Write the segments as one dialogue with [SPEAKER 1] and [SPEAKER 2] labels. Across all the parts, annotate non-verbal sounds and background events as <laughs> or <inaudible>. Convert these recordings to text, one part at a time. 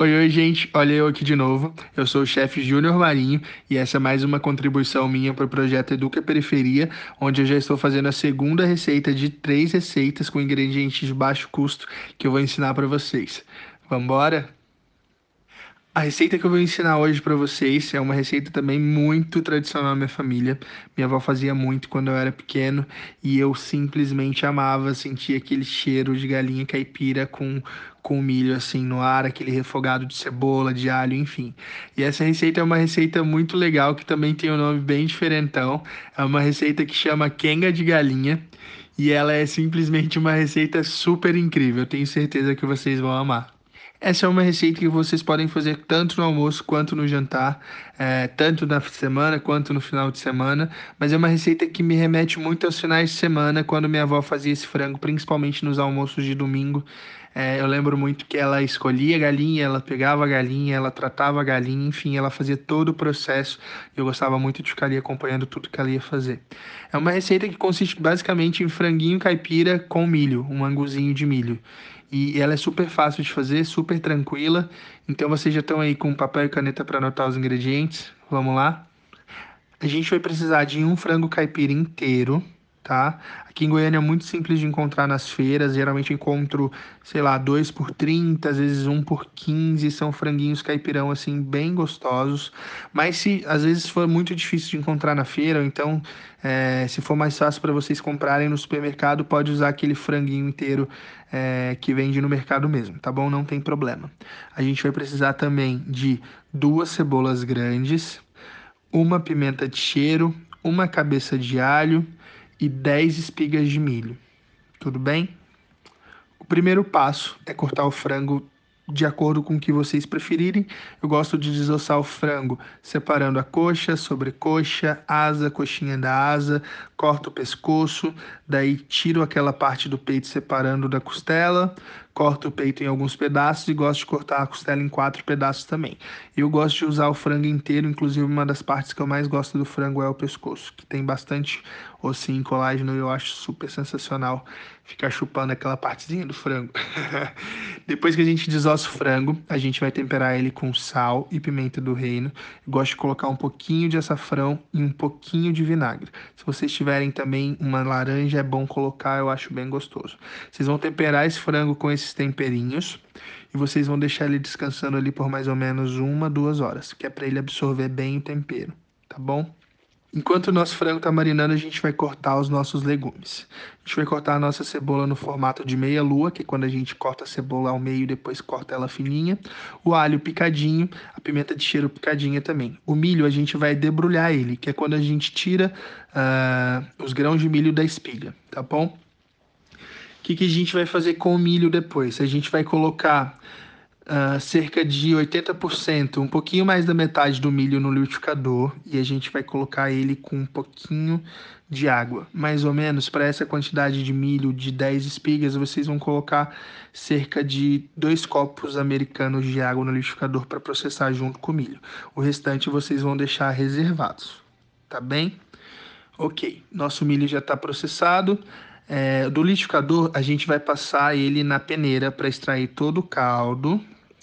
[SPEAKER 1] Oi, oi, gente. Olha eu aqui de novo. Eu sou o chefe Júnior Marinho e essa é mais uma contribuição minha para o projeto Educa Periferia, onde eu já estou fazendo a segunda receita de três receitas com ingredientes de baixo custo que eu vou ensinar para vocês. Vamos embora? A receita que eu vou ensinar hoje para vocês é uma receita também muito tradicional na minha família. Minha avó fazia muito quando eu era pequeno e eu simplesmente amava sentir aquele cheiro de galinha caipira com com milho assim no ar, aquele refogado de cebola, de alho, enfim. E essa receita é uma receita muito legal que também tem um nome bem diferentão. É uma receita que chama quenga de galinha e ela é simplesmente uma receita super incrível. Eu tenho certeza que vocês vão amar. Essa é uma receita que vocês podem fazer tanto no almoço quanto no jantar, é, tanto na semana quanto no final de semana, mas é uma receita que me remete muito aos finais de semana, quando minha avó fazia esse frango, principalmente nos almoços de domingo. É, eu lembro muito que ela escolhia a galinha, ela pegava a galinha, ela tratava a galinha, enfim, ela fazia todo o processo e eu gostava muito de ficar ali acompanhando tudo que ela ia fazer. É uma receita que consiste basicamente em franguinho caipira com milho, um anguzinho de milho e ela é super fácil de fazer, super tranquila. Então vocês já estão aí com papel e caneta para anotar os ingredientes. Vamos lá? A gente vai precisar de um frango caipira inteiro, tá? Aqui em Goiânia é muito simples de encontrar nas feiras, geralmente encontro, sei lá, dois por 30, às vezes um por 15, são franguinhos caipirão assim bem gostosos. Mas se às vezes for muito difícil de encontrar na feira, ou então é, se for mais fácil para vocês comprarem no supermercado, pode usar aquele franguinho inteiro é, que vende no mercado mesmo, tá bom? Não tem problema. A gente vai precisar também de duas cebolas grandes, uma pimenta de cheiro, uma cabeça de alho e 10 espigas de milho. Tudo bem? O primeiro passo é cortar o frango de acordo com o que vocês preferirem. Eu gosto de desossar o frango separando a coxa, sobrecoxa, asa, coxinha da asa, corto o pescoço, daí tiro aquela parte do peito separando da costela, corto o peito em alguns pedaços e gosto de cortar a costela em quatro pedaços também. Eu gosto de usar o frango inteiro, inclusive uma das partes que eu mais gosto do frango é o pescoço, que tem bastante ossinho colágeno e eu acho super sensacional ficar chupando aquela partezinha do frango. <laughs> Depois que a gente desossa o frango, a gente vai temperar ele com sal e pimenta do reino. Eu gosto de colocar um pouquinho de açafrão e um pouquinho de vinagre. Se vocês tiverem também uma laranja, é bom colocar, eu acho bem gostoso. Vocês vão temperar esse frango com esses temperinhos e vocês vão deixar ele descansando ali por mais ou menos uma, duas horas, que é para ele absorver bem o tempero, tá bom? Enquanto o nosso frango está marinando, a gente vai cortar os nossos legumes. A gente vai cortar a nossa cebola no formato de meia lua, que é quando a gente corta a cebola ao meio e depois corta ela fininha. O alho picadinho, a pimenta de cheiro picadinha também. O milho a gente vai debrulhar ele, que é quando a gente tira uh, os grãos de milho da espiga, tá bom? Que, que a gente vai fazer com o milho depois? A gente vai colocar uh, cerca de 80%, um pouquinho mais da metade do milho no liquidificador e a gente vai colocar ele com um pouquinho de água. Mais ou menos para essa quantidade de milho de 10 espigas, vocês vão colocar cerca de dois copos americanos de água no liquidificador para processar junto com o milho. O restante vocês vão deixar reservados, tá bem? Ok, nosso milho já está processado. É, do liquidificador, a gente vai passar ele na peneira para extrair todo o caldo,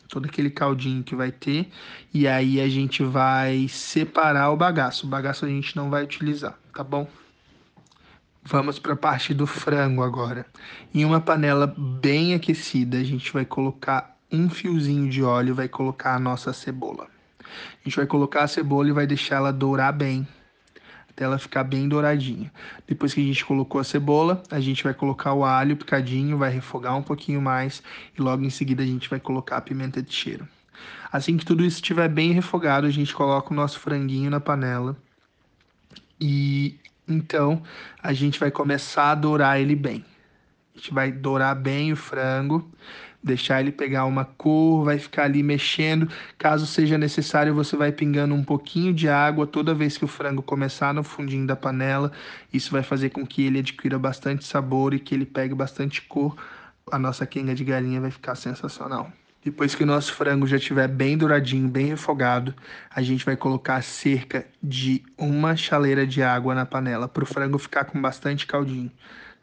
[SPEAKER 1] todo aquele caldinho que vai ter, e aí a gente vai separar o bagaço. O bagaço a gente não vai utilizar, tá bom? Vamos para a parte do frango agora. Em uma panela bem aquecida, a gente vai colocar um fiozinho de óleo, vai colocar a nossa cebola. A gente vai colocar a cebola e vai deixar ela dourar bem ela ficar bem douradinha. Depois que a gente colocou a cebola, a gente vai colocar o alho picadinho, vai refogar um pouquinho mais e logo em seguida a gente vai colocar a pimenta de cheiro. Assim que tudo isso estiver bem refogado, a gente coloca o nosso franguinho na panela e então a gente vai começar a dourar ele bem. A gente vai dourar bem o frango deixar ele pegar uma cor, vai ficar ali mexendo. Caso seja necessário, você vai pingando um pouquinho de água toda vez que o frango começar no fundinho da panela. Isso vai fazer com que ele adquira bastante sabor e que ele pegue bastante cor. A nossa quenga de galinha vai ficar sensacional. Depois que o nosso frango já estiver bem douradinho, bem refogado, a gente vai colocar cerca de uma chaleira de água na panela para o frango ficar com bastante caldinho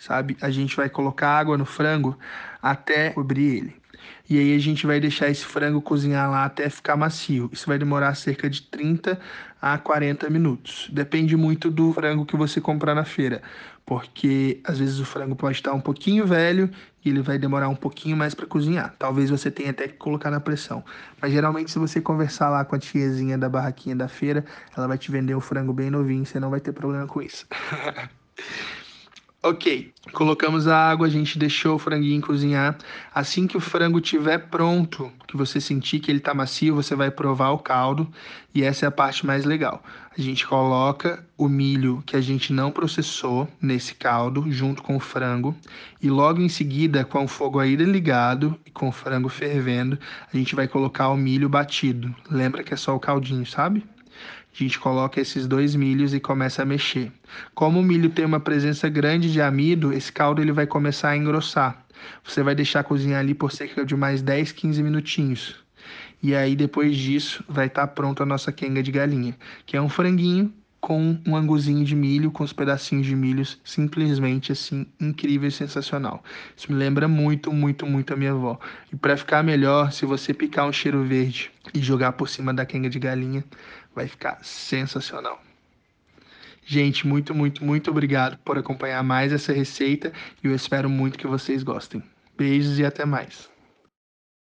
[SPEAKER 1] sabe? A gente vai colocar água no frango até cobrir ele. E aí a gente vai deixar esse frango cozinhar lá até ficar macio. Isso vai demorar cerca de 30 a 40 minutos. Depende muito do frango que você comprar na feira, porque às vezes o frango pode estar um pouquinho velho e ele vai demorar um pouquinho mais para cozinhar. Talvez você tenha até que colocar na pressão. Mas geralmente se você conversar lá com a tiazinha da barraquinha da feira, ela vai te vender o frango bem novinho, você não vai ter problema com isso. <laughs> Ok, colocamos a água, a gente deixou o franguinho cozinhar. Assim que o frango estiver pronto, que você sentir que ele está macio, você vai provar o caldo e essa é a parte mais legal. A gente coloca o milho que a gente não processou nesse caldo junto com o frango e logo em seguida, com o fogo ainda ligado e com o frango fervendo, a gente vai colocar o milho batido. Lembra que é só o caldinho, sabe? A gente coloca esses dois milhos e começa a mexer. Como o milho tem uma presença grande de amido, esse caldo ele vai começar a engrossar. Você vai deixar cozinhar ali por cerca de mais 10, 15 minutinhos. E aí depois disso vai estar tá pronto a nossa quenga de galinha, que é um franguinho com um anguzinho de milho, com os pedacinhos de milhos, simplesmente assim, incrível e sensacional. Isso me lembra muito, muito, muito a minha avó. E para ficar melhor, se você picar um cheiro verde e jogar por cima da quenga de galinha, vai ficar sensacional. Gente, muito, muito, muito obrigado por acompanhar mais essa receita e eu espero muito que vocês gostem. Beijos e até mais.